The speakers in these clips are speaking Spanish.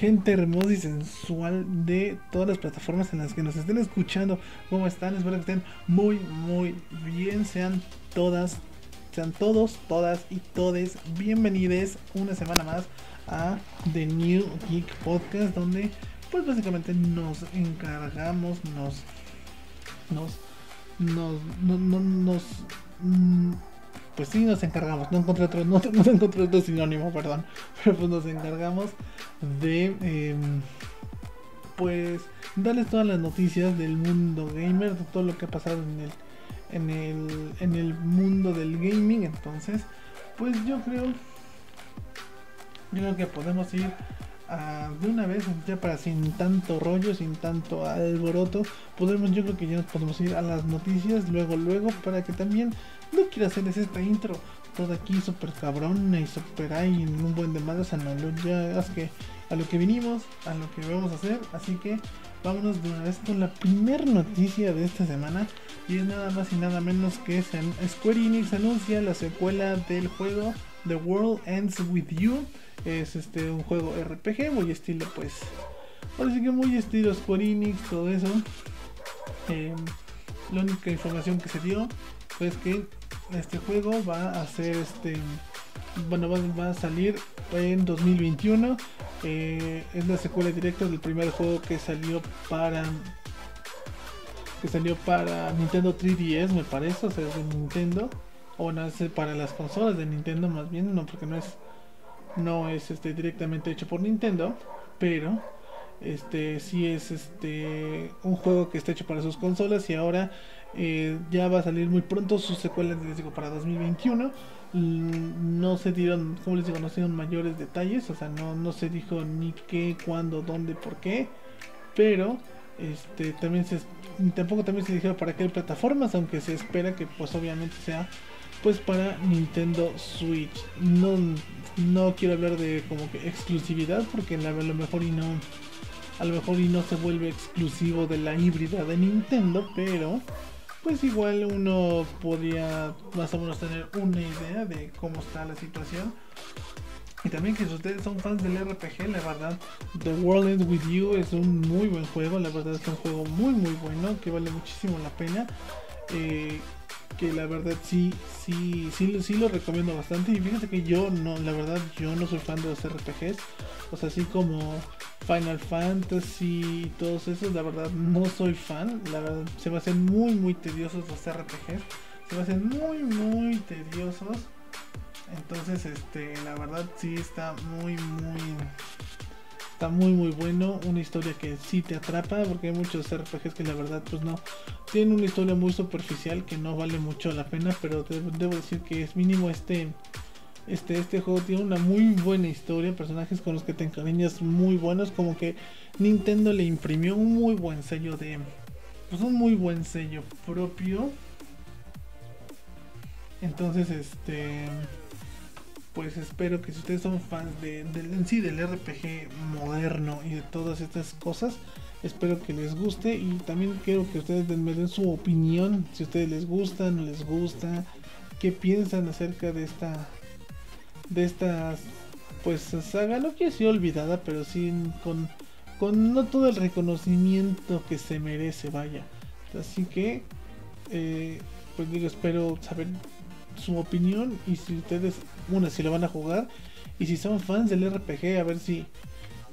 gente hermosa y sensual de todas las plataformas en las que nos estén escuchando. ¿Cómo están? Espero que estén muy, muy bien. Sean todas, sean todos, todas y todes bienvenidos una semana más a The New Geek Podcast, donde pues básicamente nos encargamos, nos, nos, nos, nos, nos pues sí nos encargamos, no encontré otro, no, encontré otro sinónimo, perdón, pero pues nos encargamos de em, pues darles todas las noticias del mundo gamer, de todo lo que ha pasado en el, en el, en el mundo del gaming, entonces pues yo creo, yo creo que podemos ir de una vez, ya para sin tanto rollo, sin tanto alboroto, podemos, yo creo que ya nos podemos ir a las noticias luego, luego, para que también no quiero hacerles esta intro. Toda aquí súper cabrón y súper en un buen de ya es que a lo que vinimos, a lo que vamos a hacer, así que vámonos de una vez con la primera noticia de esta semana. Y es nada más y nada menos que Square Enix anuncia la secuela del juego The World Ends With You. Es este un juego RPG muy estilo pues sí que muy estilo Square Enix todo eso. Em, la única información que se dio fue que este juego va a ser este bueno va, a salir en 2021 eh, es la secuela directa del primer juego que salió para que salió para Nintendo 3DS me parece o sea de Nintendo o no es para las consolas de Nintendo más bien no porque no es no es este directamente hecho por Nintendo, pero este sí es este un juego que está hecho para sus consolas y ahora eh, ya va a salir muy pronto su secuela les digo para 2021 mm, no se dieron como les digo no se dieron mayores detalles o sea no no se dijo ni qué cuándo dónde por qué. Pero este también se tampoco también se dijeron para qué plataformas aunque se espera que pues obviamente sea pues para Nintendo Switch. No, no quiero hablar de como que exclusividad porque a lo mejor y no a lo mejor y no se vuelve exclusivo de la híbrida de Nintendo, pero pues igual uno podría más o menos tener una idea de cómo está la situación. Y también que si ustedes son fans del RPG, la verdad, The World Ends With You es un muy buen juego, la verdad es un juego muy muy bueno, que vale muchísimo la pena. Eh, que la verdad sí, sí, sí, sí lo recomiendo bastante. Y fíjate que yo no, la verdad, yo no soy fan de los RPGs. O sea, así como Final Fantasy y todos esos, la verdad no soy fan. La verdad, se me hacen muy, muy tediosos los RPGs. Se me hacen muy, muy tediosos. Entonces, este, la verdad sí está muy, muy está muy muy bueno, una historia que sí te atrapa, porque hay muchos RPGs que la verdad pues no, tienen una historia muy superficial que no vale mucho la pena, pero debo decir que es mínimo este, este, este juego tiene una muy buena historia, personajes con los que te encariñas muy buenos, como que Nintendo le imprimió un muy buen sello de, pues un muy buen sello propio. Entonces, este pues espero que si ustedes son fans de, en sí del RPG moderno y de todas estas cosas, espero que les guste y también quiero que ustedes me den su opinión, si a ustedes les gusta, no les gusta, qué piensan acerca de esta de estas pues saga, no quiero decir olvidada, pero sí con con no todo el reconocimiento que se merece, vaya. Así que eh, pues digo, espero saber su opinión y si ustedes, una, si lo van a jugar y si son fans del RPG, a ver si,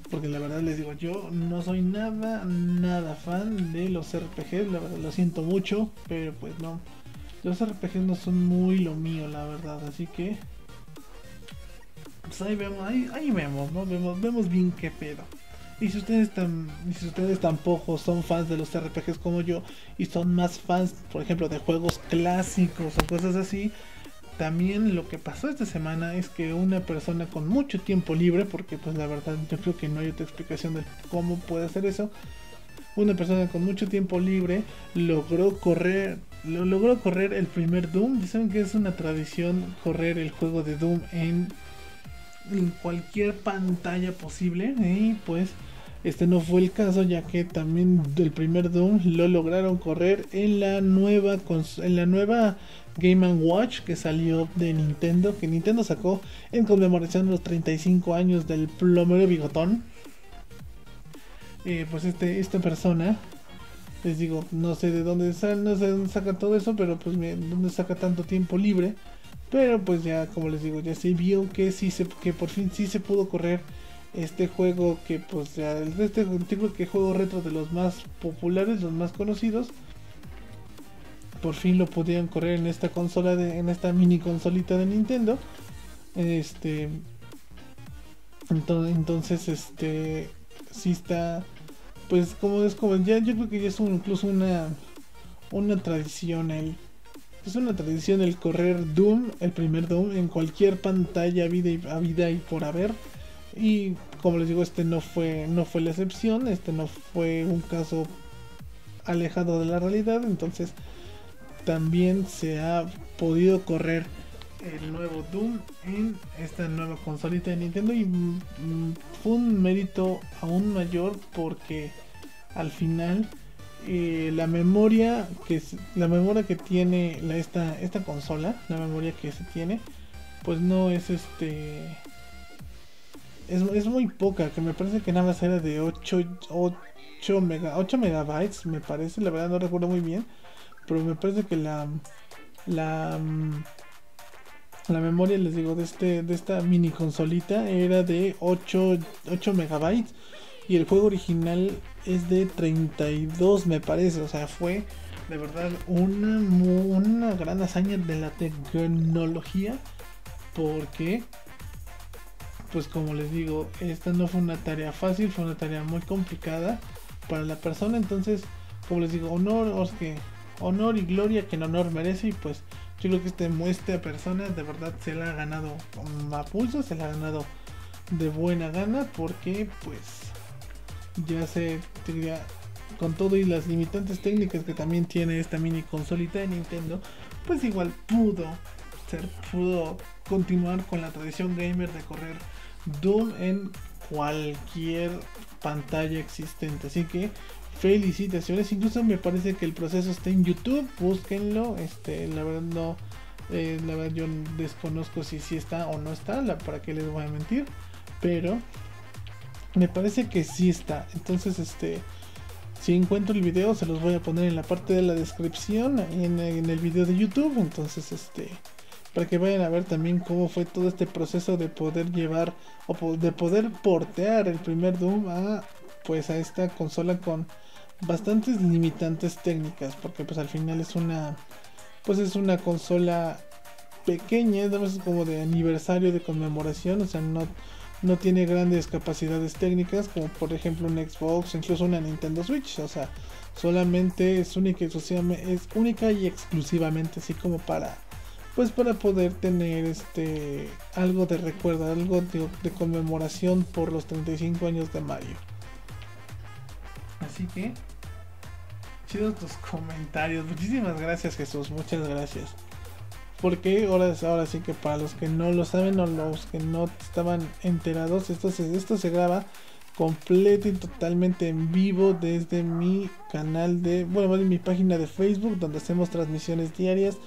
porque la verdad les digo, yo no soy nada, nada fan de los RPGs, la verdad lo siento mucho, pero pues no, los RPGs no son muy lo mío, la verdad, así que, pues ahí vemos, ahí, ahí vemos, ¿no? Vemos, vemos bien qué pedo. Y si ustedes tan, si ustedes tampoco son fans de los RPGs como yo y son más fans, por ejemplo, de juegos clásicos o cosas así, también lo que pasó esta semana es que una persona con mucho tiempo libre, porque pues la verdad yo creo que no hay otra explicación de cómo puede hacer eso, una persona con mucho tiempo libre logró correr, lo logró correr el primer Doom. Dicen que es una tradición correr el juego de Doom en, en cualquier pantalla posible y pues este no fue el caso ya que también el primer Doom lo lograron correr en la nueva en la nueva Game Watch que salió de Nintendo, que Nintendo sacó en conmemoración de los 35 años del plomero bigotón. eh, pues este, esta persona, les digo, no sé de dónde sale, no sé de dónde saca todo eso, pero pues dónde saca tanto tiempo libre. Pero pues ya, como les digo, ya se vio que sí se, que por fin sí se pudo correr este juego que pues ya este que juego retro de los más populares, los más conocidos. Por fin lo pudieron correr en esta consola de, en esta mini consolita de Nintendo. Este entonces, este sí está pues como es como ya yo creo que ya es incluso una una tradición el es una tradición el correr Doom, el primer Doom en cualquier pantalla vida vida y por haber y como les digo este no fue no fue la excepción, este no fue un caso alejado de la realidad, entonces también se ha podido correr el nuevo Doom en esta nueva consolita de Nintendo. Y mm, fue un mérito aún mayor porque al final eh, la memoria que la memoria que tiene esta esta consola la memoria que se tiene pues no es este es, es muy poca que me parece que nada más era de 8 8 mega 8 megabytes me parece la verdad no recuerdo muy bien pero me parece que la la mm, la memoria, les digo, de, este, de esta mini consolita era de 8, 8 megabytes. Y el juego original es de 32, me parece. O sea, fue de verdad una, una gran hazaña de la tecnología. Porque, pues como les digo, esta no fue una tarea fácil, fue una tarea muy complicada para la persona. Entonces, como les digo, honor, que honor y gloria que el honor merece. Y pues yo creo que este, esta persona de verdad se la ha ganado a pulso, se la ha ganado de buena gana porque pues ya se con todo y las limitantes técnicas que también tiene esta mini consolita de Nintendo, pues igual pudo ser, pudo continuar con la tradición gamer de correr Doom en cualquier pantalla existente. Así que felicitaciones. Incluso me parece que el proceso está en YouTube. Búsquenlo. Este, la verdad no. Eh, la verdad yo desconozco si, si está o no está. La, para qué les voy a mentir. Pero me parece que sí está. Entonces, este. Si encuentro el video, se los voy a poner en la parte de la descripción. En, en el video de YouTube. Entonces, este. Para que vayan a ver también cómo fue todo este proceso de poder llevar. O de poder portear el primer Doom a. Pues a esta consola con bastantes limitantes técnicas porque pues al final es una pues es una consola pequeña, es como de aniversario de conmemoración, o sea, no, no tiene grandes capacidades técnicas como por ejemplo un Xbox, incluso una Nintendo Switch, o sea, solamente es única y es única y exclusivamente así como para pues para poder tener este algo de recuerdo, algo de, conmemoración por los 35 años de Mario. Así que chidos tus comentarios. Muchísimas gracias, Jesús. Muchas gracias. Porque ahora, ahora sí que para los que no lo saben o los que no estaban enterados, esto se, esto se graba completo y totalmente en vivo desde mi canal de, bueno, de mi página de Facebook, donde hacemos transmisiones diarias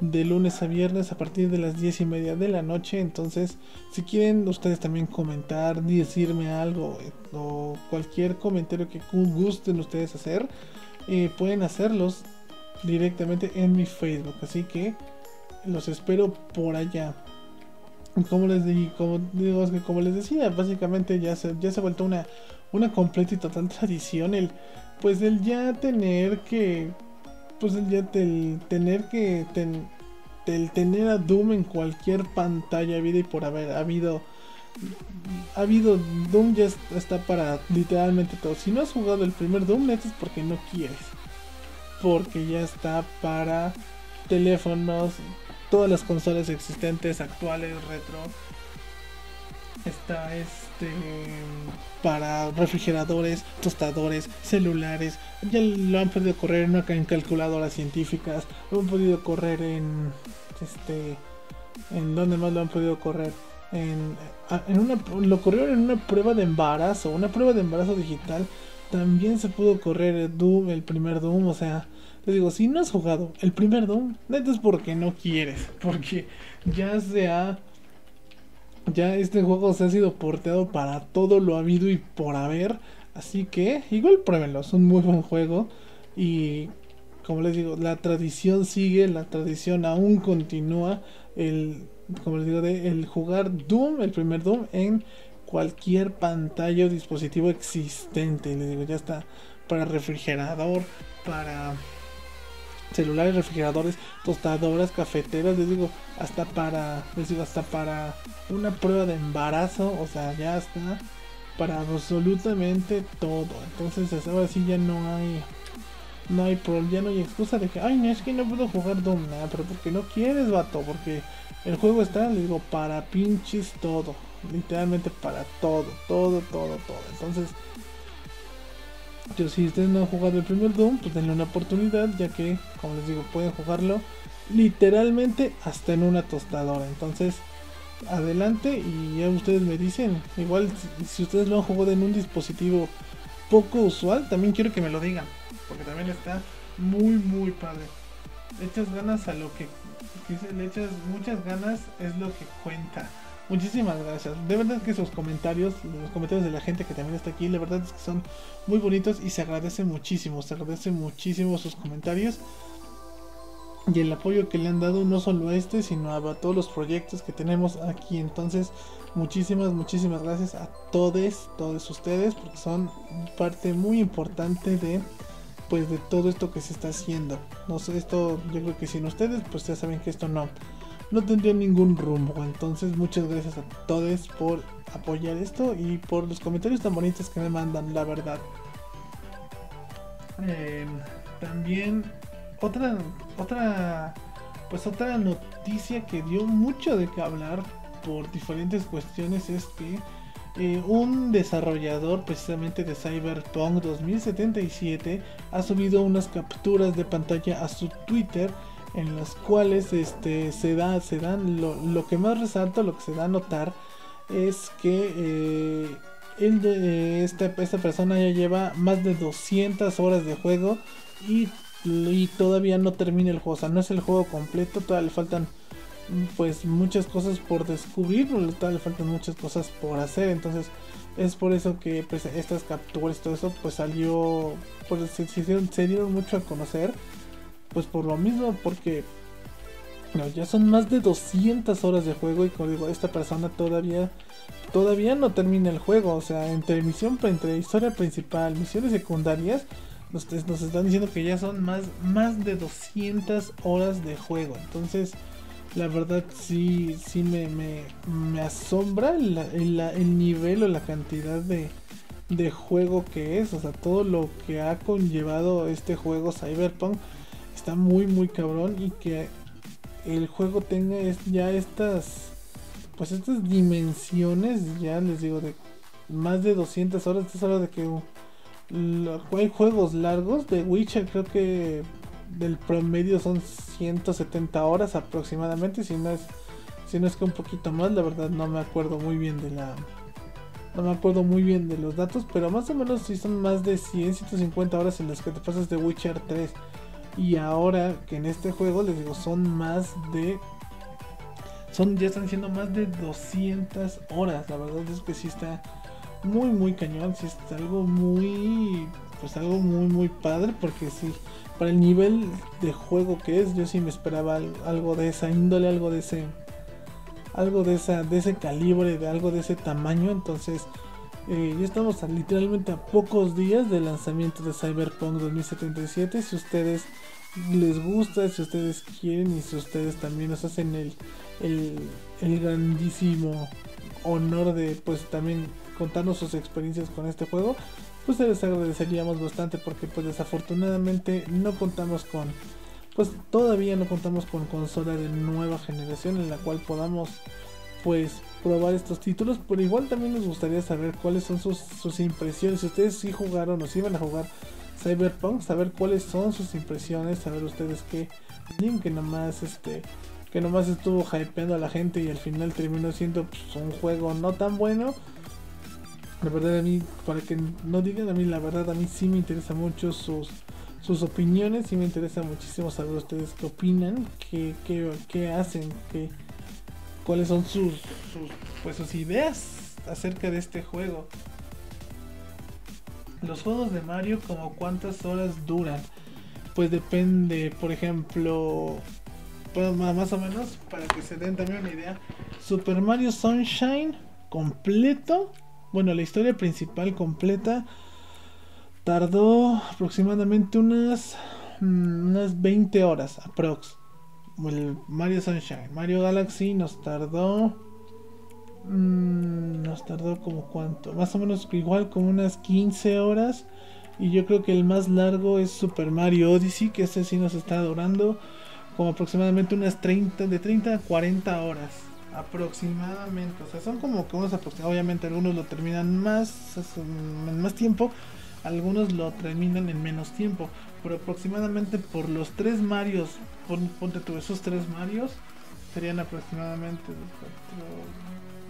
de lunes a viernes a partir de las 10 y media de la noche. Entonces, si quieren ustedes también comentar, decirme algo eh, o cualquier comentario que gusten ustedes hacer, pueden hacerlos directamente en mi Facebook. Así que los espero por allá. Como les, como, digo, como les decía, básicamente ya se, ya se ha vuelto una, una completa y total tradición el, pues el ya tener que, pues el ya tener que, el tener a Doom en cualquier pantalla vida y por haber habido ha habido Doom ya está para literalmente todo. Si no has jugado el primer Doom, es porque no quieres. Porque ya está para teléfonos, todas las consolas existentes, actuales, retro. Está este para refrigeradores, tostadores, celulares. Ya lo han podido correr en, en calculadoras científicas. Lo han podido correr en este en donde más lo han podido correr en, en una, lo corrieron en una prueba de embarazo, una prueba de embarazo digital. También se pudo correr el Doom, el primer Doom, o sea, te digo, si no has jugado el primer Doom, neta es porque no quieres, porque ya se ha ya este juego se ha sido porteado para todo lo habido y por haber Así que igual pruébenlo, es un muy buen juego y como les digo, la tradición sigue, la tradición aún continúa, el como les digo, de el jugar Doom, el primer Doom en cualquier pantalla o dispositivo existente. Les digo, ya está para refrigerador, para celulares, refrigeradores, tostadoras, cafeteras, les digo, hasta para, les digo, hasta para una prueba de embarazo, o sea, ya está para absolutamente todo. Entonces, ahora sí ya no hay no hay problema, ya no hay excusa de que, ay, no es que no puedo jugar Doom, nada, pero porque no quieres, vato, porque el juego está, les digo, para pinches todo, literalmente para todo, todo, todo, todo. Entonces, yo si ustedes no han jugado el primer Doom, pues denle una oportunidad, ya que, como les digo, pueden jugarlo literalmente hasta en una tostadora. Entonces, adelante y ya ustedes me dicen, igual si ustedes lo han jugado en un dispositivo poco usual, también quiero que me lo digan, porque también está muy, muy padre. Le echas ganas a lo que, le echas muchas ganas, es lo que cuenta. Muchísimas gracias. De verdad que sus comentarios, los comentarios de la gente que también está aquí, de verdad es que son muy bonitos y se agradece muchísimo, se agradece muchísimo sus comentarios y el apoyo que le han dado no solo a este, sino a todos los proyectos que tenemos aquí. Entonces, muchísimas, muchísimas gracias a todos, todos ustedes, porque son parte muy importante de pues de todo esto que se está haciendo. No sé, esto yo creo que sin ustedes, pues ya saben que esto no no tendría ningún rumbo. Entonces, muchas gracias a todos por apoyar esto y por los comentarios tan bonitos que me mandan, la verdad. Em, también otra otra pues otra noticia que dio mucho de qué hablar por diferentes cuestiones es que eh, un desarrollador precisamente de Cyberpunk 2077 ha subido unas capturas de pantalla a su Twitter en las cuales este, se, da, se dan lo, que más resalta, lo que se da a notar es que eh, eh, esta, persona ya lleva más de 200 horas de juego y, y, todavía no termina el juego, o sea, no es el juego completo, todavía le faltan pues muchas cosas por descubrir, todavía le faltan muchas cosas por hacer, entonces es por eso que pues, estas capturas, todo eso pues salió, pues se, se dieron mucho a conocer pues por lo mismo, porque ya son más de 200 horas de juego y como digo, esta persona todavía todavía no termina el juego, o sea, entre misión entre historia principal, misiones secundarias, nos, nos están diciendo que ya son más más de 200 horas de juego. Entonces, la verdad sí sí me, me, asombra el, el, nivel o la cantidad de de juego que es, o sea, todo lo que ha conllevado este juego Cyberpunk está muy muy cabrón y que el juego tenga ya estas pues estas dimensiones ya les digo de más de 200 horas es hora de que hay juegos largos de Witcher creo que del promedio son 170 horas aproximadamente si no es si no es que un poquito más la verdad no me acuerdo muy bien de la no me acuerdo muy bien de los datos pero más o menos si son más de 100 150 horas en las que te pasas de Witcher 3 y ahora que en este juego les digo, son más de. Son, ya están siendo más de 200 horas. La verdad es que sí está muy, muy cañón. Sí está algo muy. Pues algo muy, muy padre. Porque sí, para el nivel de juego que es, yo sí me esperaba algo de esa índole, algo de ese. Algo de, esa, de ese calibre, de algo de ese tamaño. Entonces, eh, ya estamos literalmente a pocos días del lanzamiento de Cyberpunk 2077. Si ustedes les gusta, si ustedes quieren y si ustedes también nos hacen el, el, grandísimo honor de pues también contarnos sus experiencias con este juego, pues les agradeceríamos bastante porque pues desafortunadamente no contamos con pues todavía no contamos con consola de nueva generación en la cual podamos pues probar estos títulos, pero igual también nos gustaría saber cuáles son sus, sus impresiones. Si ustedes sí jugaron o si iban a jugar Cyberpunk, saber cuáles son sus impresiones, saber ustedes qué que nomás este que nomás estuvo hypeando a la gente y al final terminó siendo pues, un juego no tan bueno. La verdad a mí, para que no digan a mí, la verdad a mí sí me interesa mucho sus, sus opiniones, sí me interesa muchísimo saber ustedes qué opinan, qué, qué, qué hacen, qué, cuáles son sus, pues sus ideas acerca de este juego. Los juegos de Mario como cuántas horas duran. Pues depende, por ejemplo, más o menos para que se den también una idea. Super Mario Sunshine completo, bueno, la historia principal completa tardó aproximadamente unas mm, unas 20 horas aprox. Mario Sunshine, Mario Galaxy nos tardó mm, nos tardó como cuánto, más o menos igual como unas 15 horas y yo creo que el más largo es Super Mario Odyssey, que ese sí nos está durando como aproximadamente unas 30, de 30 a 40 horas. Aproximadamente, o sea, son como que unos aproximadamente, obviamente algunos lo terminan más, en más tiempo, algunos lo terminan en menos tiempo, pero aproximadamente por los tres Marios, ponte tú esos tres Marios, serían aproximadamente cada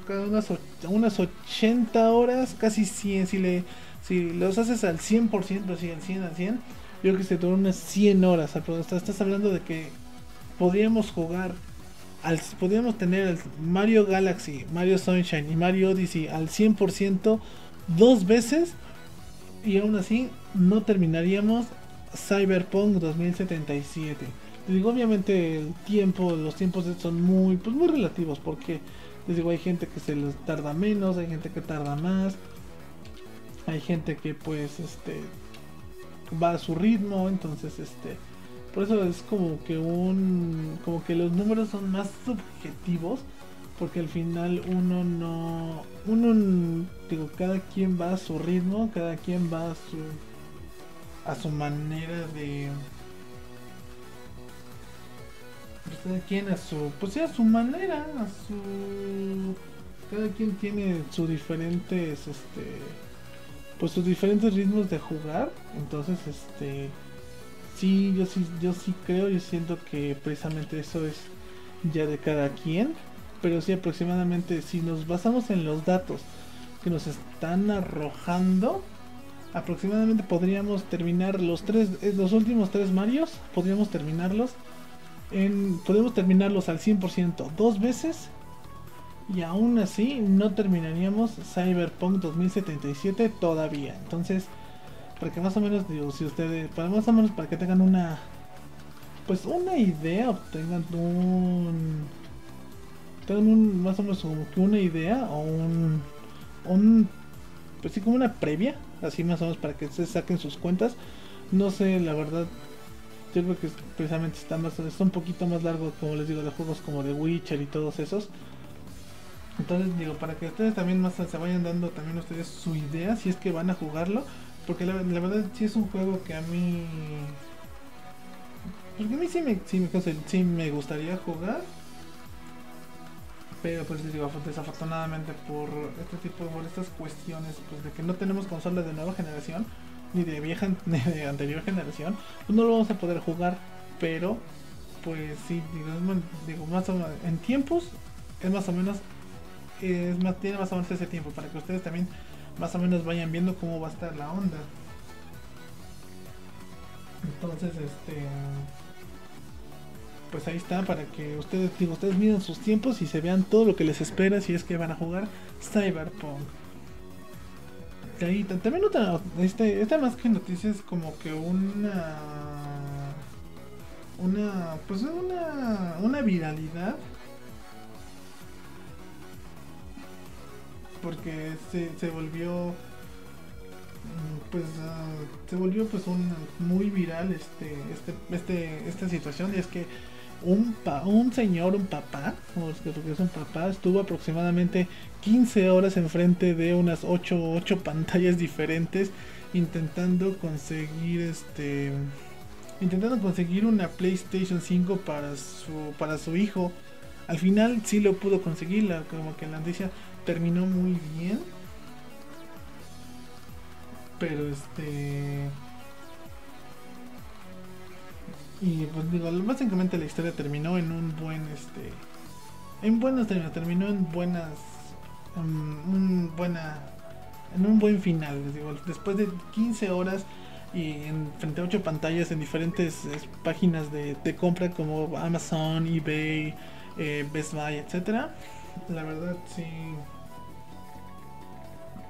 unas, unas 80 horas, casi 100, si, le, si los haces al 100%, así al 100, al 100, yo creo que se toma unas 100 horas, estás hablando de que podríamos jugar, al, podríamos tener el Mario Galaxy, Mario Sunshine y Mario Odyssey al 100% dos veces y aún así no terminaríamos Cyberpunk 2077. Les digo, obviamente el tiempo, los tiempos son muy, pues muy relativos porque les digo, hay gente que se les tarda menos, hay gente que tarda más, hay gente que pues este va a su ritmo, entonces este por eso es como que un. Como que los números son más subjetivos. Porque al final uno no. Uno. Digo, cada quien va a su ritmo. Cada quien va a su. A su manera de. Cada quien a su. Pues a su manera. A su. Cada quien tiene sus diferentes. Este. Pues sus diferentes ritmos de jugar. Entonces, este sí, yo sí, yo sí creo, yo siento que precisamente eso es ya de cada quien, pero sí aproximadamente si nos basamos en los datos que nos están arrojando, aproximadamente podríamos terminar los tres, eh, los últimos tres Marios, podríamos terminarlos en, podemos terminarlos al 100% dos veces y aún así no terminaríamos Cyberpunk 2077 todavía. Entonces, para que más o menos digo si ustedes para más o menos para que tengan una pues una idea o tengan un tengan un más o menos como que una idea o un un pues sí como una previa así más o menos para que se saquen sus cuentas no sé la verdad yo creo que precisamente está más está un poquito más largo como les digo de juegos como The Witcher y todos esos entonces digo para que ustedes también más se vayan dando también ustedes su idea si es que van a jugarlo porque la, verdad sí es un juego que a mí... Porque a mí sí me, sí me, gustaría jugar. Pero pues les digo, desafortunadamente por este tipo, por estas cuestiones, pues de que no tenemos consolas de nueva generación, ni de vieja, ni de anterior generación, pues no lo vamos a poder jugar. Pero, pues sí, digo, más o menos, en tiempos es más o menos, es más, tiene más o menos ese tiempo para que ustedes también más o menos vayan viendo cómo va a estar la onda. Entonces, este pues ahí está para que ustedes digo, ustedes miren sus tiempos y se vean todo lo que les espera si es que van a jugar Cyberpunk. También otra este esta más que noticias como que una una pues una una viralidad. Porque se, se volvió mm, pues ah, se volvió pues un muy viral este este este esta situación. Y es que un un señor un papá que es un papá estuvo aproximadamente 15 horas enfrente de unas 8 8 pantallas diferentes intentando conseguir este intentando conseguir una PlayStation 5 para su para su hijo al final sí lo pudo conseguir como que la noticia terminó muy bien. Pero este. Y pues digo, básicamente la historia terminó en un buen este. En buenas terminó en buenas. En un buena. En un buen final, les digo, después de 15 horas y en frente a 8 pantallas en diferentes páginas de, compra como Amazon, eBay, eh, Best Buy, etcétera. La verdad sí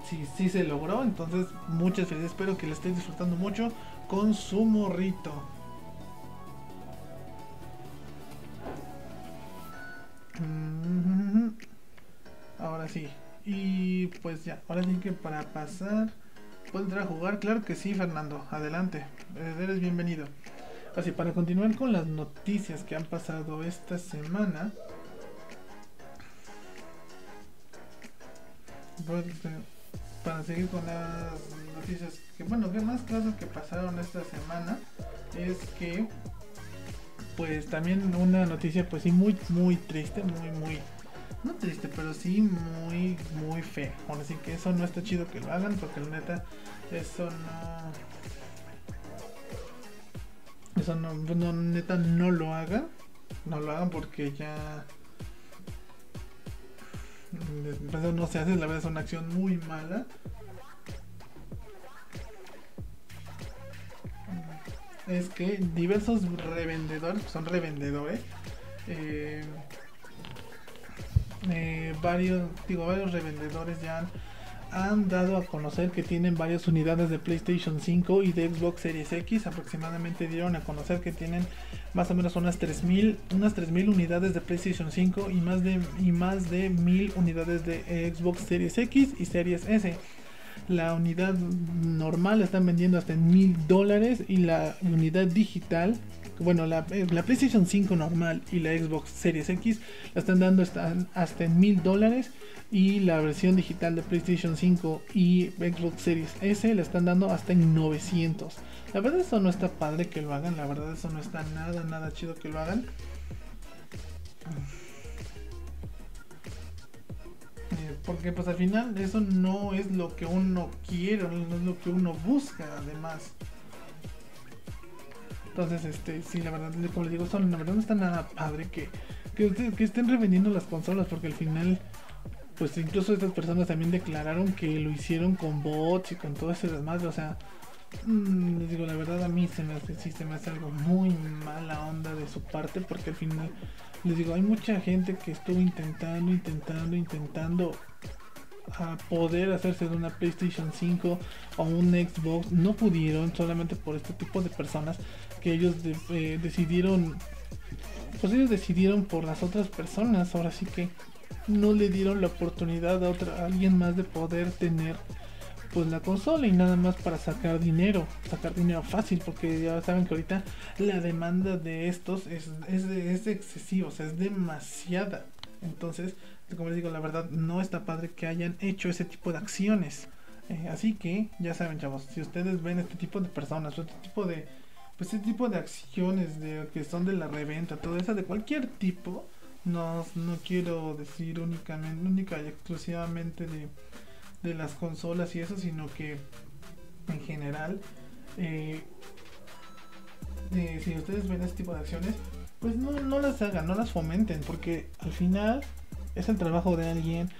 sí, sí se logró. Entonces, muchas felicidades. Espero que le estés disfrutando mucho con su morrito. Ahora sí. Y pues ya, ahora sí que para pasar, ¿puedo entrar a jugar? Claro que sí, Fernando. Adelante. Eres bienvenido. Así, para continuar con las noticias que han pasado esta semana. Pues, este, para seguir con las noticias que bueno que más cosas que pasaron esta semana es que pues también una noticia pues sí muy muy triste muy muy no triste pero sí muy muy fea bueno así que eso no está chido que lo hagan porque la neta eso no eso no, no neta no lo hagan no lo hagan porque ya no se hace, la verdad es una acción muy mala. Es que diversos revendedores, son revendedores, eh, eh, varios, digo, varios revendedores ya han dado a conocer que tienen varias unidades de PlayStation 5 y de Xbox Series X. Aproximadamente dieron a conocer que tienen más o menos unas 3000 unas 3000 unidades de PlayStation 5 y más de y más de 1000 unidades de Xbox Series X y Series S. La unidad normal la están vendiendo hasta en 1000 dólares y la unidad digital bueno, la, la, PlayStation 5 normal y la Xbox Series X la están dando hasta, hasta en 1000 dólares y la versión digital de PlayStation 5 y Xbox Series S la están dando hasta en 900. La verdad eso no está padre que lo hagan, la verdad eso no está nada, nada chido que lo hagan. Porque pues al final eso no es lo que uno quiere, no es lo que uno busca además. Entonces, este, sí, la verdad, como les digo, son, la verdad no está nada padre que, que, que estén revendiendo las consolas porque al final pues incluso estas personas también declararon que lo hicieron con bots y con todo ese desmadre, o sea, mm, les digo la verdad a mí se me hace, sí, se me hace algo muy mala onda de su parte porque al final les digo hay mucha gente que estuvo intentando, intentando, intentando a poder hacerse de una PlayStation 5 o un Xbox, no pudieron solamente por este tipo de personas que ellos eh, decidieron, pues ellos decidieron por las otras personas, ahora sí que no le dieron la oportunidad a, otra, alguien más de poder tener pues la consola y nada más para sacar dinero, sacar dinero fácil, porque ya saben que ahorita la demanda de estos es, es, es excesiva, o sea, es demasiada. Entonces, como les digo, la verdad no está padre que hayan hecho ese tipo de acciones. Eh, así que, ya saben, chavos, si ustedes ven este tipo de personas, este tipo de, pues este tipo de acciones de que son de la reventa, todo eso de cualquier tipo, no, no quiero decir únicamente, única y exclusivamente de, de las consolas y eso, sino que en general, eh, si ustedes ven este tipo de acciones, pues no, no las hagan, no las fomenten, porque al final es el trabajo de alguien,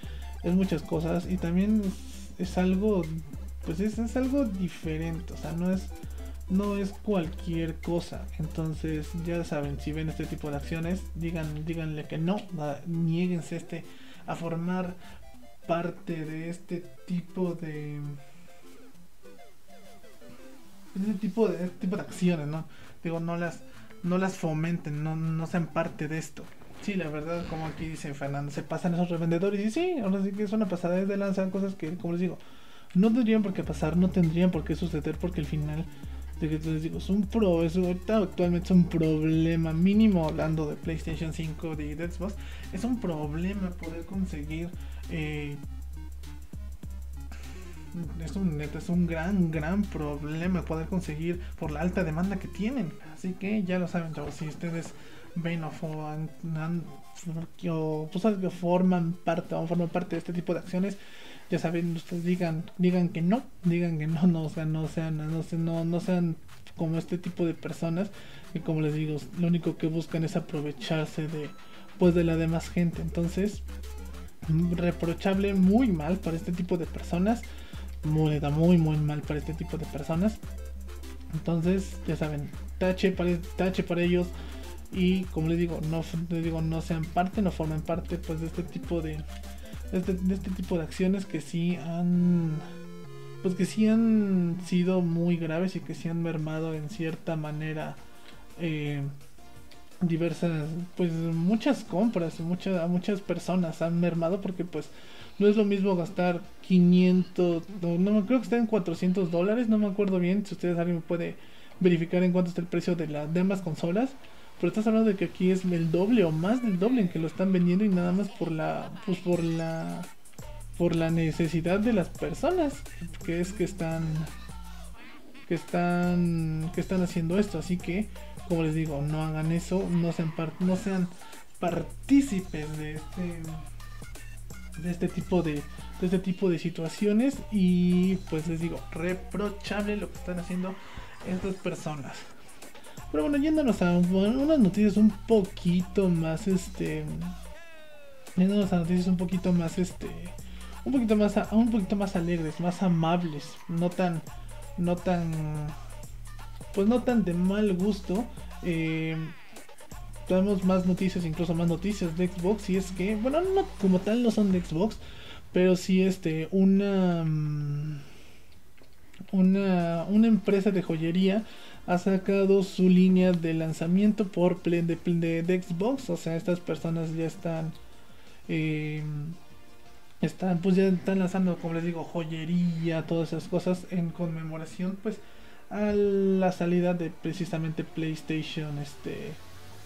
es muchas cosas y también es, algo, pues es, es algo diferente, o sea, no es no es cualquier cosa. Entonces, ya saben, si ven este tipo de acciones, digan, díganle que no, nieguense este a formar parte de este tipo de este tipo de este tipo de acciones, ¿no? Digo, no las no las fomenten, no, no sean parte de esto. Sí, la verdad, como aquí dice Fernando, se pasan esos revendedores y sí, ahora sí que es una pasada de lanzar cosas que, como les digo, no tendrían por qué pasar, no tendrían por qué suceder porque al final les digo, es un pro, es actualmente es un problema mínimo hablando de PlayStation 5 de Xbox, es un problema poder conseguir eh, es un es un gran gran problema poder conseguir por la alta demanda que tienen así que ya lo saben chavos si ustedes ven o, o pues, forman parte o forman parte de este tipo de acciones ya saben, ustedes digan, digan que no, digan que no, no, o sea, no sean, no, no, no sean como este tipo de personas que como les digo, lo único que buscan es aprovecharse de pues de la demás gente. Entonces, reprochable muy mal para este tipo de personas. Muy, muy, muy mal para este tipo de personas. Entonces, ya saben, tache para, tache para ellos. Y como les digo, no les digo, no sean parte, no formen parte pues de este tipo de, este, de este tipo de acciones que sí han pues que sí han sido muy graves y que sí han mermado en cierta manera eh, diversas pues muchas compras muchas muchas personas han mermado porque pues no es lo mismo gastar 500 no, no creo que estén en 400 dólares no me acuerdo bien si ustedes alguien puede verificar en cuánto está el precio de las de ambas consolas pero estás hablando de que aquí es el doble o más del doble en que lo están vendiendo y nada más por la pues por la por la necesidad de las personas que es que están que están que están haciendo esto. Así que como les digo no hagan eso no sean no sean partícipes de este de este tipo de, de este tipo de situaciones y pues les digo reprochable lo que están haciendo estas personas. Pero bueno yéndonos a unas noticias un poquito más este yéndonos a noticias un poquito más este un poquito más un poquito más alegres, más amables, no tan no tan pues no tan de mal gusto. Eh, tenemos más noticias, incluso más noticias de Xbox y es que, bueno, no como tal no son de Xbox, pero sí este una una una empresa de joyería ha sacado su línea de lanzamiento por de, de, de Xbox, o sea, estas personas ya están eh, están pues ya están lanzando como les digo joyería todas esas cosas en conmemoración pues a la salida de precisamente PlayStation este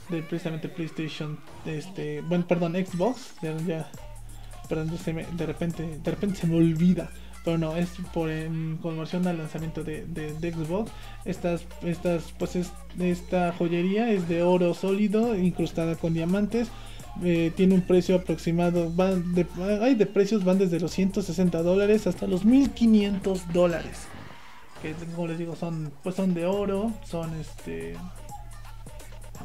de precisamente PlayStation este bueno perdón Xbox ya, perdón de repente de repente se me olvida pero no es por en conmemoración al lanzamiento de, de, Xbox estas estas pues es, esta joyería es de oro sólido incrustada con diamantes eh, tiene un precio aproximado, van de, hay de precios van desde los 160 dólares hasta los 1500 dólares. Que como les digo, son pues son de oro, son este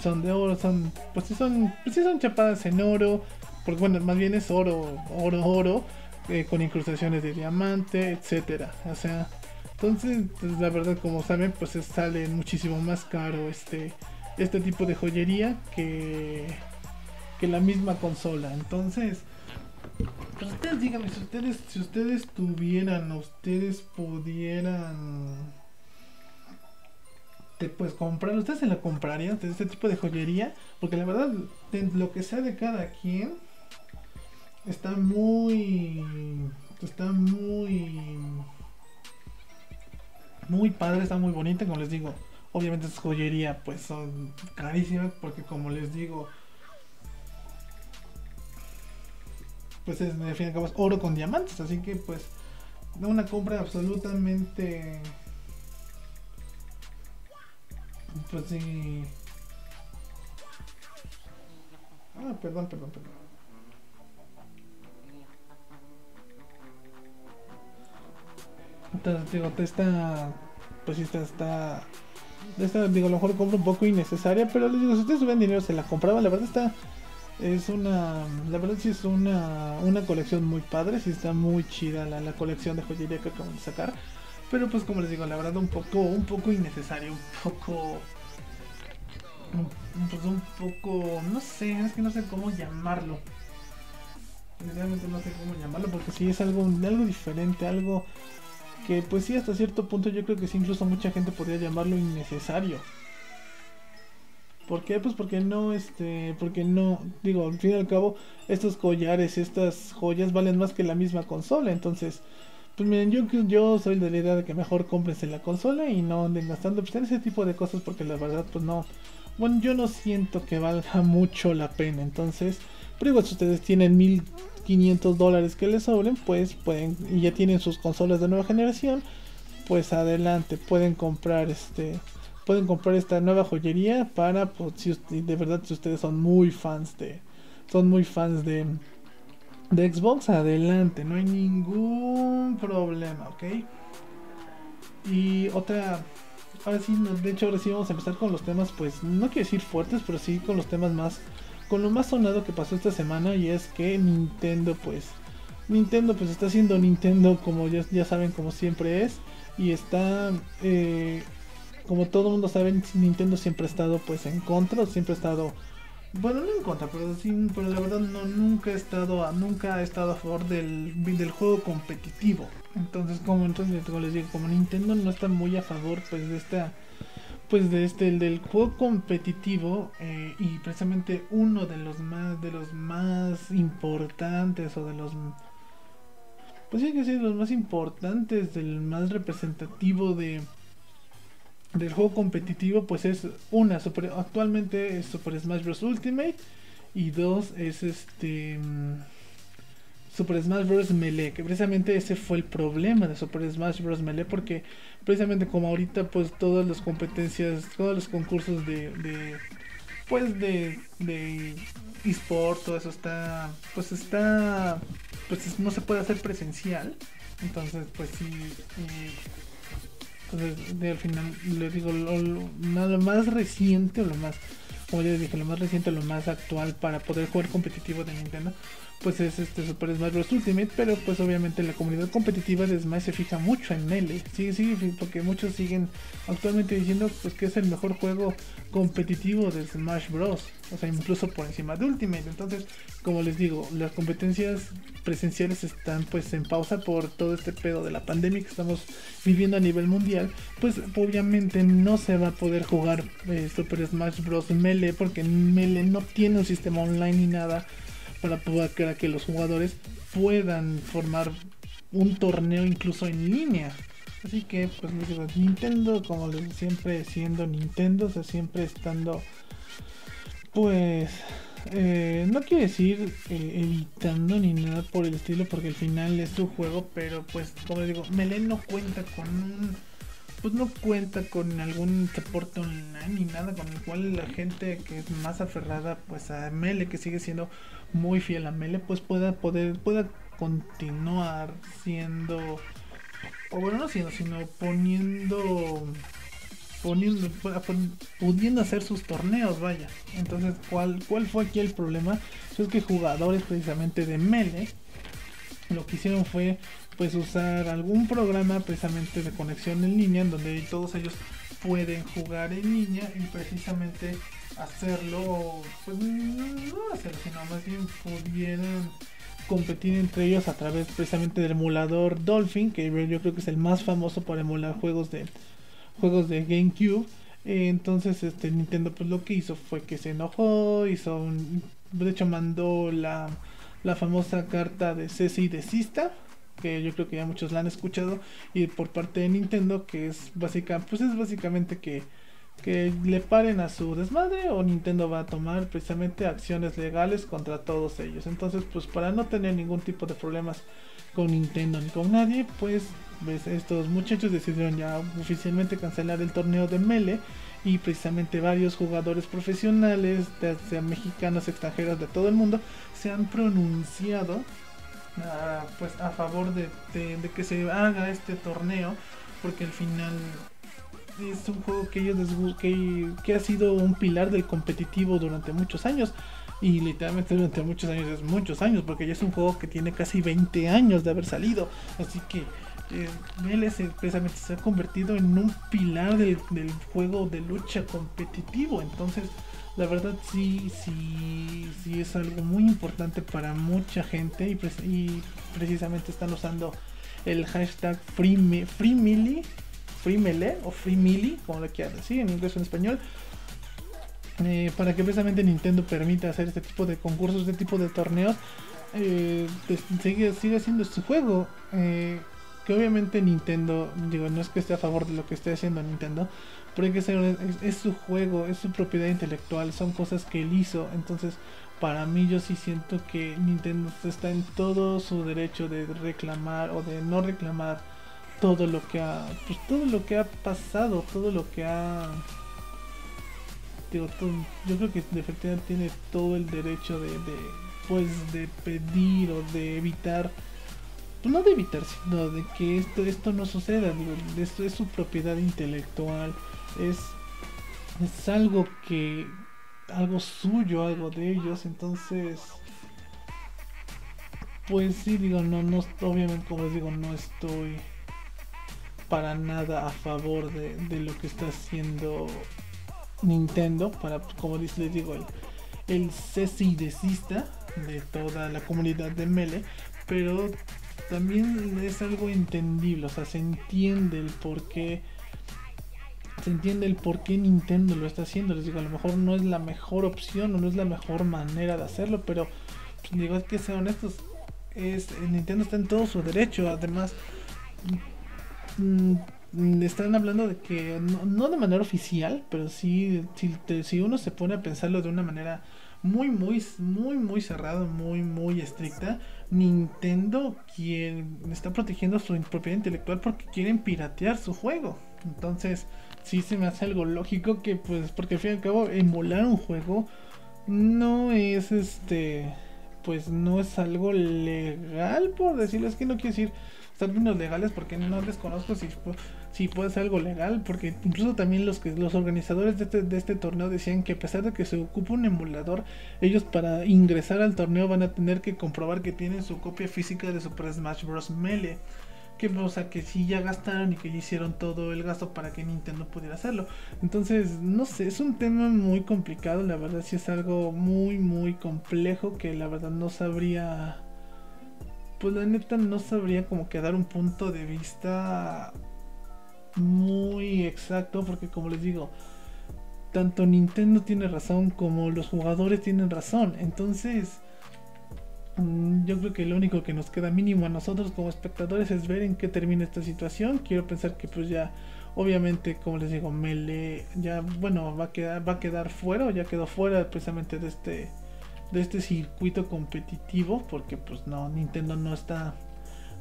son de oro, son pues sí son pues sí son chapadas en oro, porque bueno, más bien es oro, oro, oro eh, con incrustaciones de diamante, etcétera. O sea, entonces pues, la verdad como saben, pues sale muchísimo más caro este este tipo de joyería que que la misma consola. Entonces, pues ustedes díganme, si ustedes, si ustedes tuvieran, ustedes pudieran te pues comprar, ustedes se la comprarían este tipo de joyería, porque la verdad, lo que sea de cada quien, está muy, está muy, muy padre, está muy bonita, como les digo. Obviamente es joyería, pues son carísimas, porque como les digo, pues es, al fin y oro con diamantes, así que pues una compra absolutamente pues sí. Ah perdón perdón perdón. Entonces digo te está pues sí está está esta, digo a lo mejor compra un poco innecesaria pero les digo si ustedes suben dinero se la compraban la verdad está es una, la verdad sí es una, una colección muy padre, sí está muy chida la, la colección de joyería que acaban de sacar. Pero pues como les digo, la verdad un poco, un poco innecesario, un poco, un, pues poco, no sé, es que no sé cómo llamarlo. Realmente no sé cómo llamarlo porque sí es algo, algo diferente, algo que pues sí hasta cierto punto yo creo que sí incluso mucha gente podría llamarlo innecesario. ¿Por qué? Pues porque no, este, porque no, digo, al fin y al cabo, estos collares, estas joyas valen más que la misma consola. Entonces, pues miren, yo, yo soy de la idea de que mejor cómprense la consola y no anden gastando pues, en ese tipo de cosas porque la verdad, pues no, bueno, yo no siento que valga mucho la pena. Entonces, pero igual si ustedes tienen 1500 dólares que les sobren, pues pueden, y ya tienen sus consolas de nueva generación, pues adelante, pueden comprar este pueden comprar esta nueva joyería para, pues, si de verdad, si ustedes son muy fans de, son muy fans de, de Xbox, adelante, no hay ningún problema, ¿ok? Y otra, ahora sí, de hecho ahora sí vamos a empezar con los temas, pues, no quiero decir fuertes, pero sí con los temas más, con lo más sonado que pasó esta semana y es que Nintendo, pues, Nintendo pues está haciendo Nintendo como ya, ya saben como siempre es y está eh, como todo mundo sabe, Nintendo siempre ha estado pues en contra, siempre ha estado bueno, no en contra, pero sí, pero la verdad no nunca he estado a, nunca he estado a favor del, del juego competitivo. Entonces, como entonces como les digo, como Nintendo no está muy a favor pues de esta pues de este el del juego competitivo eh, y precisamente uno de los más de los más importantes o de los pues sí que sí los más importantes del más representativo de del juego competitivo pues es una super, actualmente es Super Smash Bros. Ultimate y dos es este mm, Super Smash Bros. Melee que precisamente ese fue el problema de Super Smash Bros. Melee porque precisamente como ahorita pues todas las competencias todos los concursos de, de pues de de eSport todo eso está pues está pues no se puede hacer presencial. Entonces pues sí entonces, de, al final, le digo, lo, más reciente, o lo más, como ya dije, lo más reciente, lo más actual para poder jugar competitivo de Nintendo, pues es este Super Smash Bros. Ultimate, pero pues obviamente la comunidad competitiva de Smash se fija mucho en Melee, sí, sí, porque muchos siguen actualmente diciendo pues que es el mejor juego competitivo de Smash Bros. O sea, incluso por encima de Ultimate. Entonces, como les digo, las competencias presenciales están pues en pausa por todo este pedo de la pandemia que estamos viviendo a nivel mundial. Pues obviamente no se va a poder jugar eh, Super Smash Bros. Melee porque Melee no tiene un sistema online ni nada para poder que los jugadores puedan formar un torneo incluso en línea. Así que, pues Nintendo, como les siempre siendo Nintendo, o sea, siempre estando, pues, eh, no quiere decir eh, evitando ni nada por el estilo, porque al final es su juego, pero pues, como les digo, Melee no cuenta con un pues no cuenta con algún soporte online ni nada con el cual la gente que es más aferrada pues a Mele que sigue siendo muy fiel a Mele pues pueda poder pueda continuar siendo o bueno no siendo sino poniendo poniendo pudiendo hacer sus torneos vaya. Entonces cuál cuál fue aquí el problema es que jugadores precisamente de Mele lo que hicieron fue pues usar algún programa precisamente de conexión en línea en donde todos ellos pueden jugar en línea y precisamente hacerlo pues no hacerlo sino más bien pudieran competir entre ellos a través precisamente del emulador Dolphin que yo creo que es el más famoso para emular juegos de juegos de GameCube. Entonces este Nintendo pues lo que hizo fue que se enojó hizo un, de hecho mandó la la famosa carta de cese y desista que yo creo que ya muchos la han escuchado y por parte de Nintendo que es básica pues es básicamente que que le paren a su desmadre o Nintendo va a tomar precisamente acciones legales contra todos ellos. Entonces, pues para no tener ningún tipo de problemas con Nintendo ni con nadie, pues estos muchachos decidieron ya oficialmente cancelar el torneo de Mele y precisamente varios jugadores profesionales, sean mexicanos, extranjeros de todo el mundo, se han pronunciado pues a favor de, que se haga este torneo porque al final es un juego que ellos que, que ha sido un pilar del competitivo durante muchos años. Y literalmente durante muchos años es muchos años porque ya es un juego que tiene casi 20 años de haber salido. Así que eh, precisamente se ha convertido en un pilar del, del juego de lucha competitivo. Entonces la verdad sí, sí, sí es algo muy importante para mucha gente y, precisamente están usando el hashtag free, free o free como lo quieran decir en inglés o en español, eh, para que precisamente Nintendo permita hacer este tipo de concursos, este tipo de torneos, eh, sigue, sigue siendo su juego. Eh, que obviamente Nintendo, digo, no es que esté a favor de lo que esté haciendo Nintendo, pero que es, su juego, es su propiedad intelectual, son cosas que él hizo, entonces para mí yo sí siento que Nintendo está en todo su derecho de reclamar o de no reclamar todo lo que ha, pues todo lo que ha pasado, todo lo que ha yo creo que efectivamente tiene todo el derecho de, pues de pedir o de evitar pues no de evitar, sino de que esto, esto no suceda. Esto es su propiedad intelectual, es, es algo que, algo suyo, algo de ellos, entonces, pues sí, digo, no, no, obviamente, como les digo, no estoy para nada a favor de, de lo que está haciendo Nintendo, para, como les digo, el, el cese y desista de toda la comunidad de Mele, pero también es algo entendible, o sea, se entiende el por qué se entiende el por qué Nintendo lo está haciendo. Les digo, a lo mejor no es la mejor opción o no es la mejor manera de hacerlo, pero pues, digo, es que sean honestos, es, Nintendo está en todo su derecho. Además, mm, mm, están hablando de que no, de manera oficial, pero sí, si, si uno se pone a pensarlo de una manera muy, muy, muy, muy cerrada, muy, muy estricta. Nintendo quien está protegiendo su propiedad intelectual porque quieren piratear su juego. Entonces, sí se me hace algo lógico que, pues, porque al fin y al cabo, emular un juego no es este, pues, no es algo legal, por decirlo. Es que no quiero decir términos legales porque no desconozco si, si puede ser algo legal porque incluso también los que los organizadores de este, de este torneo decían que a pesar de que se ocupa un emulador ellos para ingresar al torneo van a tener que comprobar que tienen su copia física de Super Smash Bros. Melee que o sea que sí ya gastaron y que ya hicieron todo el gasto para que Nintendo pudiera hacerlo. Entonces, no sé, es un tema muy complicado, la verdad sí es algo muy muy complejo que la verdad no sabría pues la neta no sabría como que dar un punto de vista muy exacto porque como les digo, tanto Nintendo tiene razón como los jugadores tienen razón. Entonces, yo creo que lo único que nos queda mínimo a nosotros como espectadores es ver en qué termina esta situación. Quiero pensar que pues ya, obviamente, como les digo, Mele ya, bueno, va a quedar, va a quedar fuera o ya quedó fuera precisamente de este, de este circuito competitivo, porque pues no, Nintendo no está,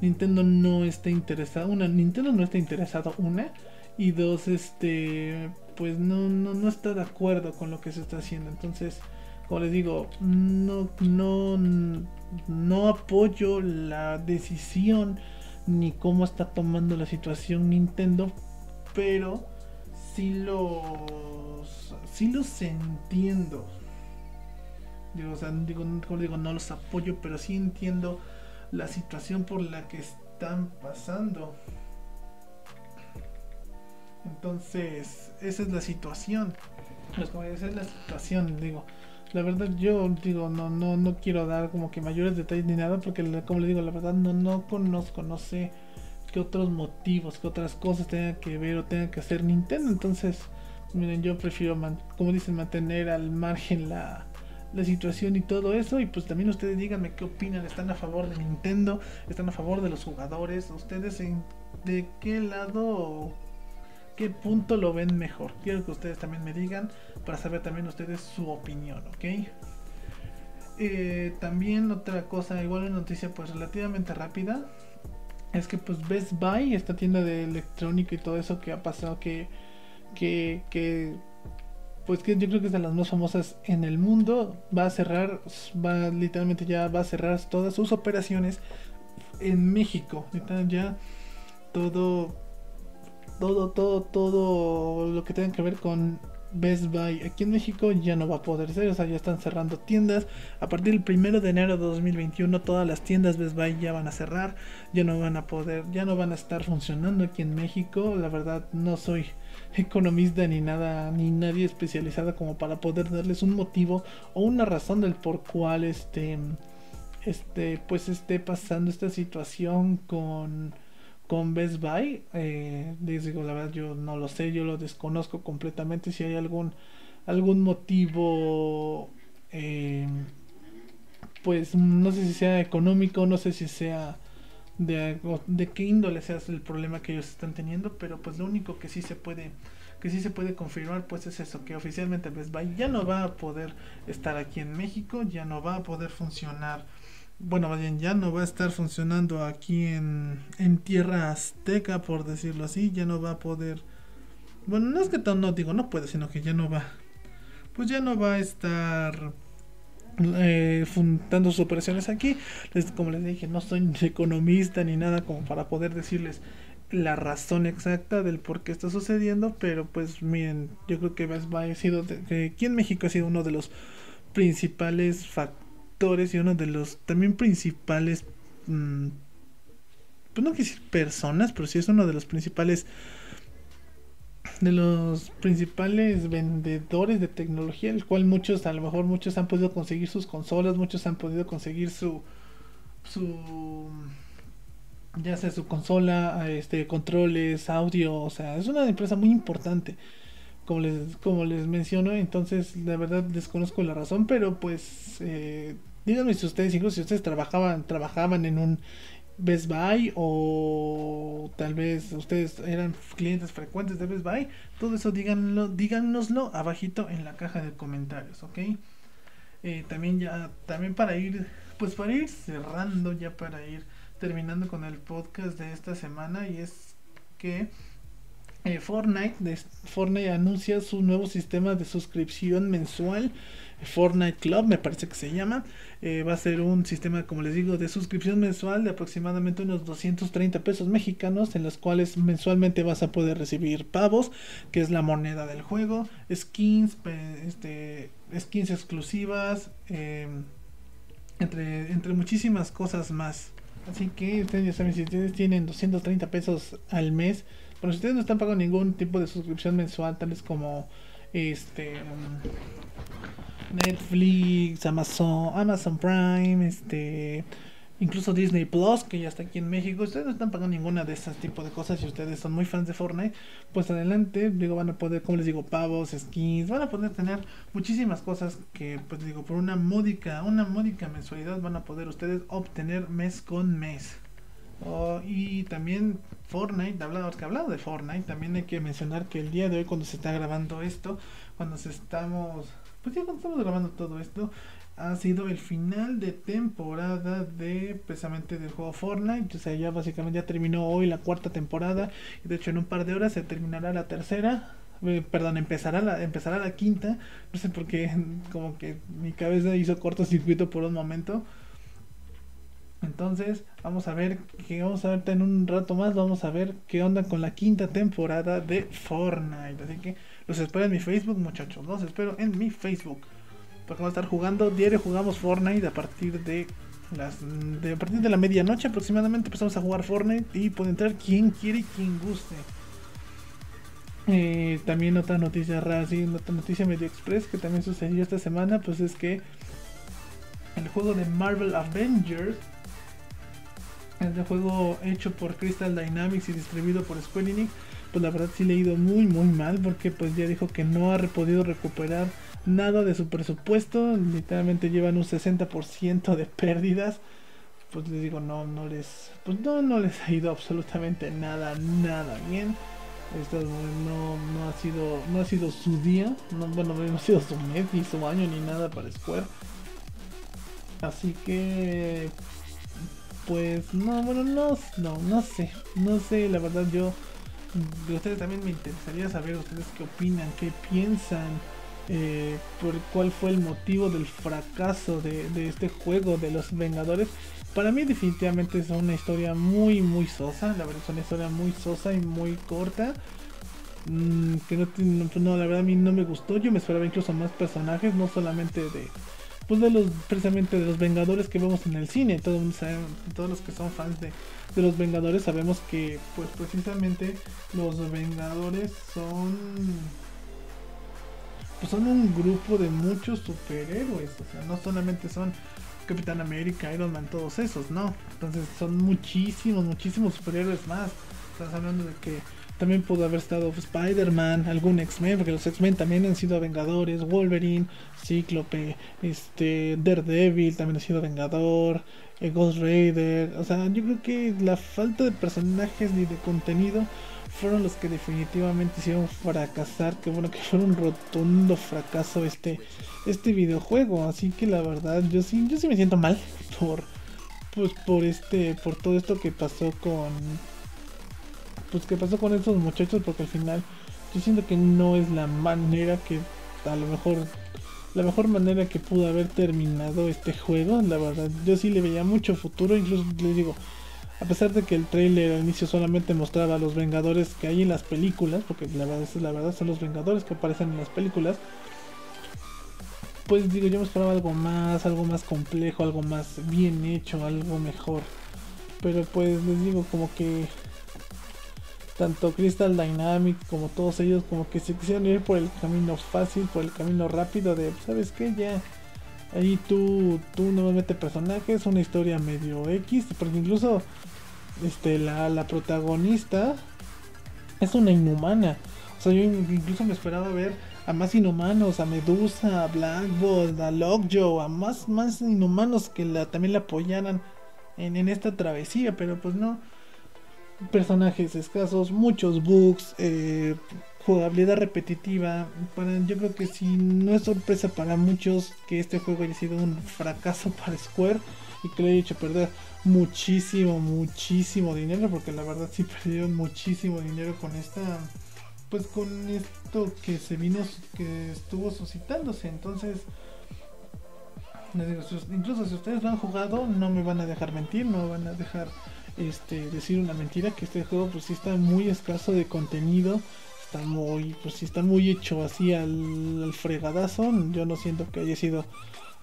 Nintendo no está interesado, una, Nintendo no está interesado, una, y dos, este, pues no, no, no está de acuerdo con lo que se está haciendo. Entonces, como les digo, no, no, no apoyo la decisión ni cómo está tomando la situación Nintendo, pero sí los, sí los entiendo. Digo, o sea, digo, como digo, no los apoyo, pero sí entiendo la situación por la que están pasando. Entonces, esa es la situación. Esa es la situación, digo la verdad yo digo no no no quiero dar como que mayores detalles ni nada porque como le digo la verdad no no conozco no sé qué otros motivos qué otras cosas tenga que ver o tenga que hacer Nintendo. Entonces miren yo prefiero como dicen mantener al margen la la situación y todo eso. Y pues también ustedes díganme qué opinan están a favor de Nintendo están a favor de los jugadores ustedes en de qué lado qué punto lo ven mejor. Quiero que ustedes también me digan para saber también ustedes su opinión, ¿ok? Eh, también otra cosa, igual una noticia pues relativamente rápida, es que pues Best Buy, esta tienda de electrónica y todo eso que ha pasado que, que, que pues que yo creo que es de las más famosas en el mundo, va a cerrar, va literalmente ya va a cerrar todas sus operaciones en México. Ya todo todo, todo, todo lo que tenga que ver con Best Buy aquí en México ya no va a poder ser, o sea, ya están cerrando tiendas. A partir del primero de enero de 2021 todas las tiendas Best Buy ya van a cerrar, ya no van a poder, ya no van a estar funcionando aquí en México. La verdad no soy economista ni nada, ni nadie especializada como para poder darles un motivo o una razón del por cual este, este, pues esté pasando esta situación con con Best Buy. Eh, digo, la verdad, yo no lo sé, yo lo desconozco completamente. Si hay algún, algún motivo, eh, pues no sé si sea económico, no sé si sea de, de qué índole sea el problema que ellos están teniendo, pero pues lo único que sí se puede que sí se puede confirmar pues es eso que oficialmente Best Buy ya no va a poder estar aquí en México ya no va a poder funcionar bueno, más bien ya no va a estar funcionando aquí en, en tierra azteca, por decirlo así, ya no va a poder, bueno, no es que no digo no puede, sino que ya no va, pues ya no va a estar eh, fundando sus operaciones aquí. como les dije, no soy economista ni nada como para poder decirles la razón exacta del por qué está sucediendo, pero pues miren, yo creo que Best Buy ha sido, aquí en México ha sido uno de los principales factores y uno de los también principales, mm, pues no decir personas, pero sí es uno de los principales de los principales vendedores de tecnología, el cual muchos, a lo mejor muchos han podido conseguir sus consolas, muchos han podido conseguir su su ya sea su consola, este controles, audio, o sea, es una empresa muy importante. Como les, como les menciono, entonces la verdad desconozco la razón, pero pues eh, díganme si ustedes, incluso si ustedes trabajaban, trabajaban en un Best Buy o tal vez ustedes eran clientes frecuentes de Best Buy, todo eso díganlo, díganoslo abajito en la caja de comentarios, ¿ok? Eh, también ya, también para ir, pues para ir cerrando, ya para ir terminando con el podcast de esta semana y es que eh, Fortnite, Fortnite anuncia su nuevo sistema de suscripción mensual Fortnite Club, me parece que se llama. Eh, va a ser un sistema, como les digo, de suscripción mensual de aproximadamente unos 230 pesos mexicanos, en los cuales mensualmente vas a poder recibir pavos, que es la moneda del juego, skins, este, skins exclusivas, em, entre, entre muchísimas cosas más. Así que ustedes ya saben, si ustedes tienen 230 pesos al mes, pero si ustedes no están pagando ningún tipo de suscripción mensual, tales como este Netflix, Amazon, Amazon Prime, este, incluso Disney Plus, que ya está aquí en México. Ustedes no están pagando ninguna de esas tipos de cosas. Si ustedes son muy fans de Fortnite, pues adelante, digo, van a poder, como les digo, pavos, skins, van a poder tener muchísimas cosas que, pues digo, por una módica, una módica mensualidad van a poder ustedes obtener mes con mes. Oh, y también Fortnite, hablado, que hablado de Fortnite, también hay que mencionar que el día de hoy cuando se está grabando esto, cuando se estamos pues ya cuando estamos grabando todo esto, ha sido el final de temporada de precisamente del juego Fortnite. O sea, ya básicamente ya terminó hoy la cuarta temporada. Y de hecho en un par de horas se terminará la tercera. Eh, perdón, empezará la, empezará la quinta. No sé por qué, como que mi cabeza hizo cortocircuito por un momento. Entonces, vamos a ver que vamos a ver en un rato más, vamos a ver qué onda con la quinta temporada de Fortnite. Así que los espero en mi Facebook, muchachos. Los espero en mi Facebook. Porque vamos a estar jugando. Diario jugamos Fortnite a partir de las a partir de la medianoche aproximadamente empezamos a jugar Fortnite y puede entrar quien quiere y quien guste. Eh, también otra noticia rara, sí, otra noticia medio express que también sucedió esta semana, pues es que el juego de Marvel Avengers, el juego hecho por Crystal Dynamics y distribuido por Square Enix, pues la verdad sí le ha ido muy muy mal porque pues ya dijo que no ha podido recuperar nada de su presupuesto, literalmente llevan un 60% de pérdidas. Pues les digo, no no les pues no no les ha ido absolutamente nada nada bien. Esto no, no ha sido no ha sido su día, no, bueno, no ha sido su mes ni su año ni nada para Square. Así que pues no, bueno, no no no sé, no sé, la verdad yo de ustedes también me interesaría saber ustedes qué opinan, qué piensan, eh, por cuál fue el motivo del fracaso de, este juego de los Vengadores. Para mí definitivamente es una historia muy muy sosa, la verdad es una historia muy sosa y muy corta. Mm, que no, no, la verdad a mí no me gustó, yo me esperaba incluso más personajes, no solamente de, pues de los precisamente de los Vengadores que vemos en el cine. Todos, todos los que son fans de, de, los Vengadores sabemos que pues precisamente los Vengadores son pues son un grupo de muchos superhéroes, o sea, no solamente son Capitán América, Iron Man, todos esos, no. Entonces son muchísimos, muchísimos superhéroes más. Estás hablando de que también pudo haber estado Spider-Man, algún X-Men, porque los X-Men también han sido Vengadores, Wolverine, Cíclope, este, Daredevil también ha sido Vengador, eh, Ghost Raider. O sea, yo creo que la falta de personajes ni de contenido fueron los que definitivamente hicieron fracasar, que bueno que fue un rotundo fracaso este este videojuego, así que la verdad yo sí yo sí me siento mal por pues por este por todo esto que pasó con pues qué pasó con estos muchachos porque al final yo siento que no es la manera que a lo mejor la mejor manera que pudo haber terminado este juego, la verdad yo sí le veía mucho futuro, incluso les digo, a pesar de que el trailer al inicio solamente mostraba a los Vengadores que hay en las películas, porque la verdad, la verdad son los Vengadores que aparecen en las películas, pues digo, yo me esperaba algo más, algo más complejo, algo más bien hecho, algo mejor. Pero pues les digo como que tanto Crystal Dynamics como todos ellos como que se quisieron ir por el camino fácil, por el camino rápido de, ¿sabes qué? Ya ahí tú, tú nuevamente personajes, una historia medio X, porque incluso este, la, la protagonista es una inhumana. O sea, yo incluso me esperaba ver a más inhumanos, a Medusa, a Black Bolt, a Lockjaw, a más, más inhumanos que la, también la apoyaran en, en esta travesía, pero pues no personajes escasos, muchos bugs, eh, jugabilidad repetitiva. Para, yo creo que si no es sorpresa para muchos que este juego haya sido un fracaso para Square y que le haya hecho perder muchísimo, muchísimo dinero, porque la verdad sí perdieron muchísimo dinero con esta, pues con esto que se vino, que estuvo suscitándose. Entonces, incluso si ustedes lo han jugado, no me van a dejar mentir, no van a dejar este, decir una mentira, que este juego pues sí está muy escaso de contenido, está muy, pues sí está muy hecho así al, fregadazo, yo no siento que haya sido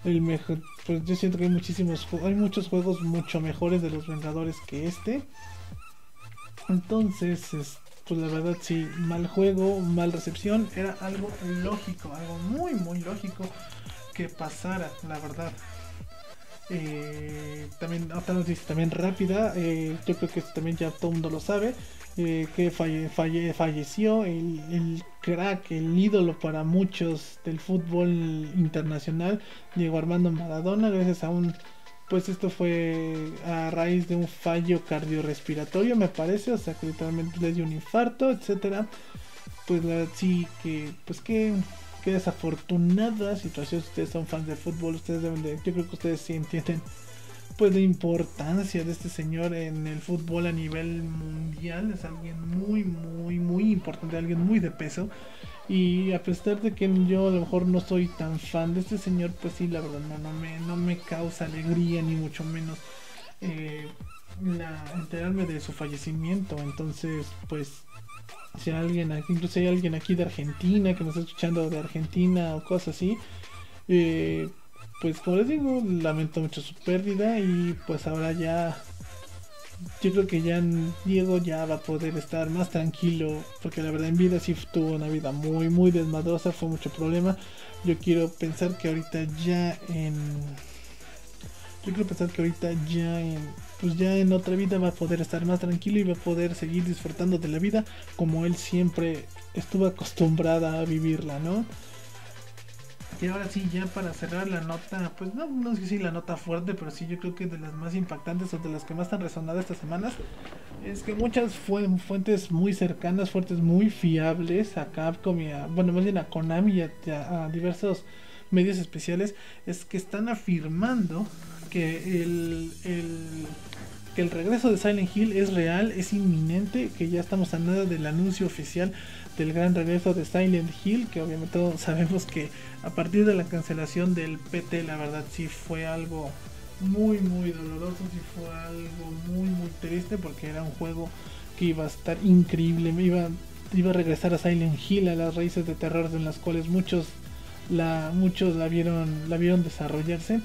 el mejor, pues yo siento que hay muchísimos, hay muchos juegos mucho mejores de los Vengadores que este, entonces, pues la verdad sí, mal juego, mal recepción, era algo lógico, algo muy muy lógico que pasara, la verdad. Eh, también otra noticia también rápida, eh, yo creo que también ya todo el mundo lo sabe, eh, que falleció el, el, crack, el ídolo para muchos del fútbol internacional, Diego Armando Maradona, gracias a un, pues esto fue a raíz de un fallo cardiorrespiratorio me parece, o sea que literalmente le dio un infarto, etcétera, pues la, sí que, pues que qué desafortunada situación. Si ustedes son fans de fútbol, ustedes deben de, yo creo que ustedes sí entienden pues la importancia de este señor en el fútbol a nivel mundial. Es alguien muy, muy, muy importante, alguien muy de peso. Y a pesar de que yo a lo mejor no soy tan fan de este señor, pues sí, la verdad no, no, me, no me causa alegría ni mucho menos eh, enterarme de su fallecimiento. Entonces, pues si alguien aquí, incluso hay alguien aquí de Argentina que nos está escuchando de Argentina o cosas así, eh, pues como les digo, lamento mucho su pérdida y pues ahora ya, yo creo que ya Diego ya va a poder estar más tranquilo, porque la verdad en vida sí tuvo una vida muy, muy desmadrosa, fue mucho problema. Yo quiero pensar que ahorita ya en... Yo quiero pensar que ahorita ya en pues ya en otra vida va a poder estar más tranquilo y va a poder seguir disfrutando de la vida como él siempre estuvo acostumbrada a vivirla, ¿no? Y ahora sí, ya para cerrar la nota, pues no, no sé si la nota fuerte, pero sí yo creo que de las más impactantes o de las que más han resonado estas semanas, es que muchas fuentes muy cercanas, fuentes muy fiables a Capcom y a, bueno, más bien a Konami y a diversos medios especiales, es que están afirmando que el, que el regreso de Silent Hill es real, es inminente, que ya estamos a nada del anuncio oficial del gran regreso de Silent Hill, que obviamente todos sabemos que a partir de la cancelación del PT, la verdad sí fue algo muy muy doloroso, sí fue algo muy muy triste porque era un juego que iba a estar increíble, iba, iba a regresar a Silent Hill, a las raíces de terror en las cuales muchos la, muchos la vieron, la vieron desarrollarse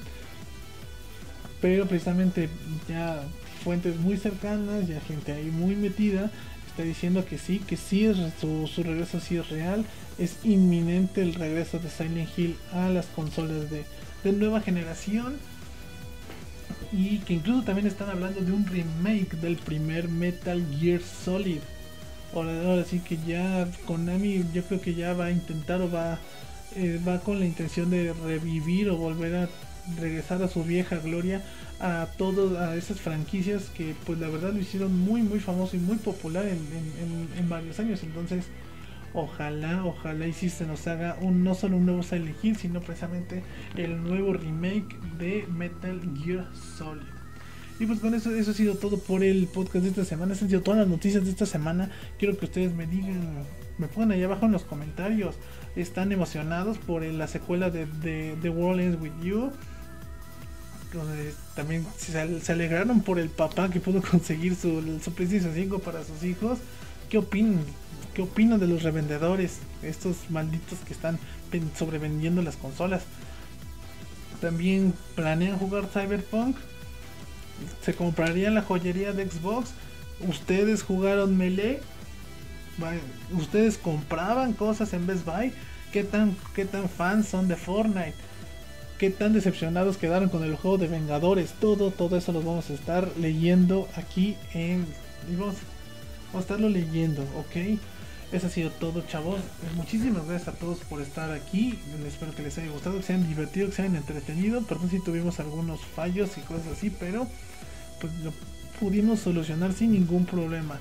pero precisamente ya fuentes muy cercanas, ya gente ahí muy metida, está diciendo que sí, que sí, es, su, su regreso sí es real, es inminente el regreso de Silent Hill a las consolas de, de nueva generación y que incluso también están hablando de un remake del primer Metal Gear Solid. Ahora, ahora sí que ya Konami yo creo que ya va a intentar o va, eh, va con la intención de revivir o volver a regresar a su vieja gloria a todas a esas franquicias que pues la verdad lo hicieron muy muy famoso y muy popular en, varios años entonces ojalá ojalá y si se nos haga un no solo un nuevo Silent Hill sino precisamente el nuevo remake de Metal Gear Solid y pues con eso, eso ha sido todo por el podcast de esta semana. Esas han sido todas las noticias de esta semana. Quiero que ustedes me digan, me pongan ahí abajo en los comentarios. ¿Están emocionados por la secuela de, The World Ends With You? también se, alegraron por el papá que pudo conseguir su, su PlayStation 5 para sus hijos. ¿Qué opinan? ¿Qué opinan de los revendedores? Estos malditos que están sobrevendiendo las consolas. También planean jugar Cyberpunk. Se comprarían la joyería de Xbox. Ustedes jugaron Melee. Ustedes compraban cosas en Best Buy. ¿Qué tan, qué tan fans son de Fortnite? ¿Qué tan decepcionados quedaron con el juego de Vengadores? Todo, todo eso lo vamos a estar leyendo aquí en... Vamos, a estarlo leyendo, ¿ok? Eso ha sido todo, chavos. Muchísimas gracias a todos por estar aquí. Espero que les haya gustado, que se hayan divertido, que se hayan entretenido. Perdón si tuvimos algunos fallos y cosas así, pero pues lo pudimos solucionar sin ningún problema.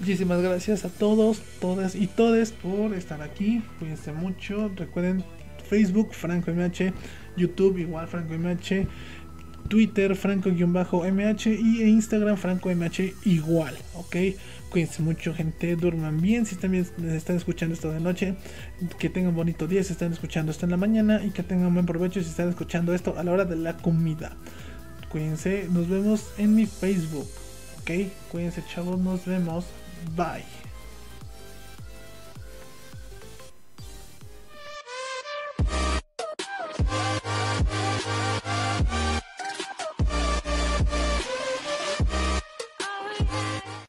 Muchísimas gracias a todos, todas y todes por estar aquí. Cuídense mucho. Recuerden Facebook, Franco MH, YouTube igual Franco MH, Twitter, Franco-MH y Instagram, Franco MH igual, ¿ok? Cuídense mucho, gente. Duerman bien. Si también están escuchando esto de noche, que tengan bonito día. Si están escuchando esto en la mañana y que tengan buen provecho si están escuchando esto a la hora de la comida. Cuídense. Nos vemos en mi Facebook. Ok, cuídense, chavos. Nos vemos. Bye.